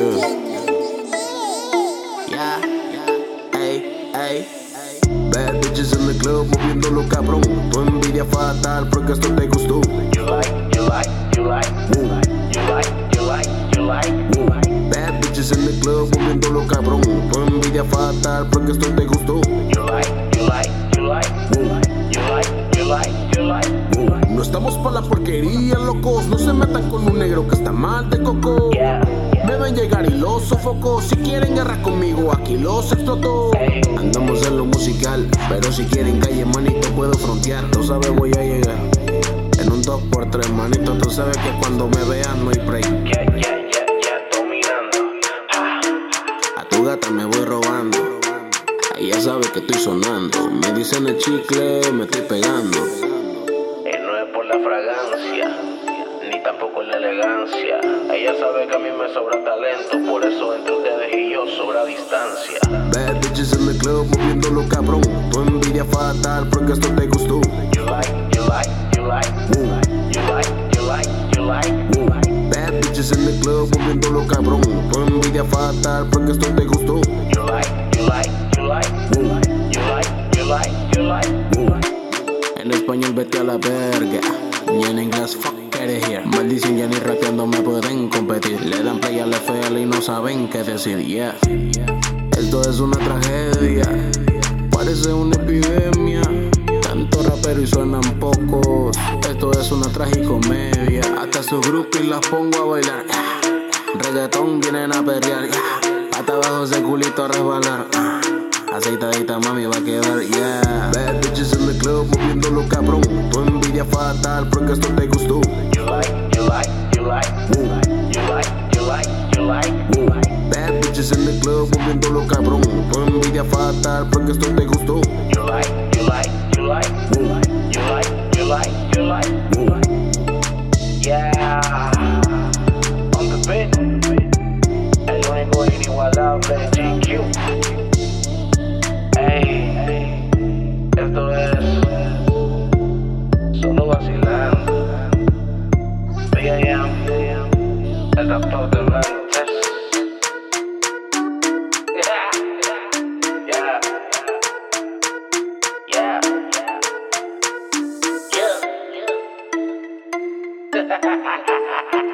Yeah. Bad bitches en el club moviéndolo cabrón. Tu envidia fatal porque esto te gustó. You like, you like, you like, you like, you like, you like, you like, Bad bitches en el club moviéndolo cabrón. Tu envidia fatal porque esto te gustó. you like, you like, you like, you like, you like, you like, you like. No estamos pa' la porquería, locos. No se metan con un negro que está mal de coco. Yeah, Llegar y los sofoco. Si quieren guerra conmigo, aquí los exploto. Andamos en lo musical, pero si quieren calle, manito, puedo frontear. Tú sabes, voy a llegar. En un 2x3, manito, tú sabes que cuando me vean no hay break. yeah, yeah, yeah. Ah, A tu gata me voy robando. Ella sabe que estoy sonando. Me dicen el chicle, me estoy pegando. y no es por la fragancia, ni tampoco la elegancia. Ella sabe que a mí me sobra talento, por eso entre ustedes y yo sobra distancia. Bad bitches en el club moviéndolo cabrón. Tu envidia fatal porque esto te gustó. You like, you like, you like, you like, you like, you like, you like, you like. Bad bitches en el club moviéndolo cabrón. Tu envidia fatal porque esto te gustó. You like, you like, you like, you like, you like, you like, you like, you like. En español vete a la verga. Y en inglés fuck it here. Maldición ya ni rapeando me pueden competir. Le dan play al FL y no saben qué decir. Yeah. Esto es una tragedia. Parece una epidemia. Tanto rapero y suenan pocos. Esto es una tragicomedia. Hasta su grupo y las pongo a bailar. Reggaetón vienen a perrear. Hasta abajo ese culito a resbalar. Aceitadita mami va a quedar, yeah. Bad bitches en el club moviéndolo cabrón. Tu envidia fatal porque esto te gustó. Like, you like, you like, you like, you like, you like, you like. Bad bitches en el club moviéndolo cabrón. Tu envidia fatal porque esto te gustó. You like, you like, you like, you like, you like, you like, you like, you like. Yeah. On the beat. El único inigualable GQ. Ey, esto es solo vacilando. B.I.M. El doctor de Mentes. Yeah. Yeah. Yeah. Yeah. Yeah. Dance, you dance.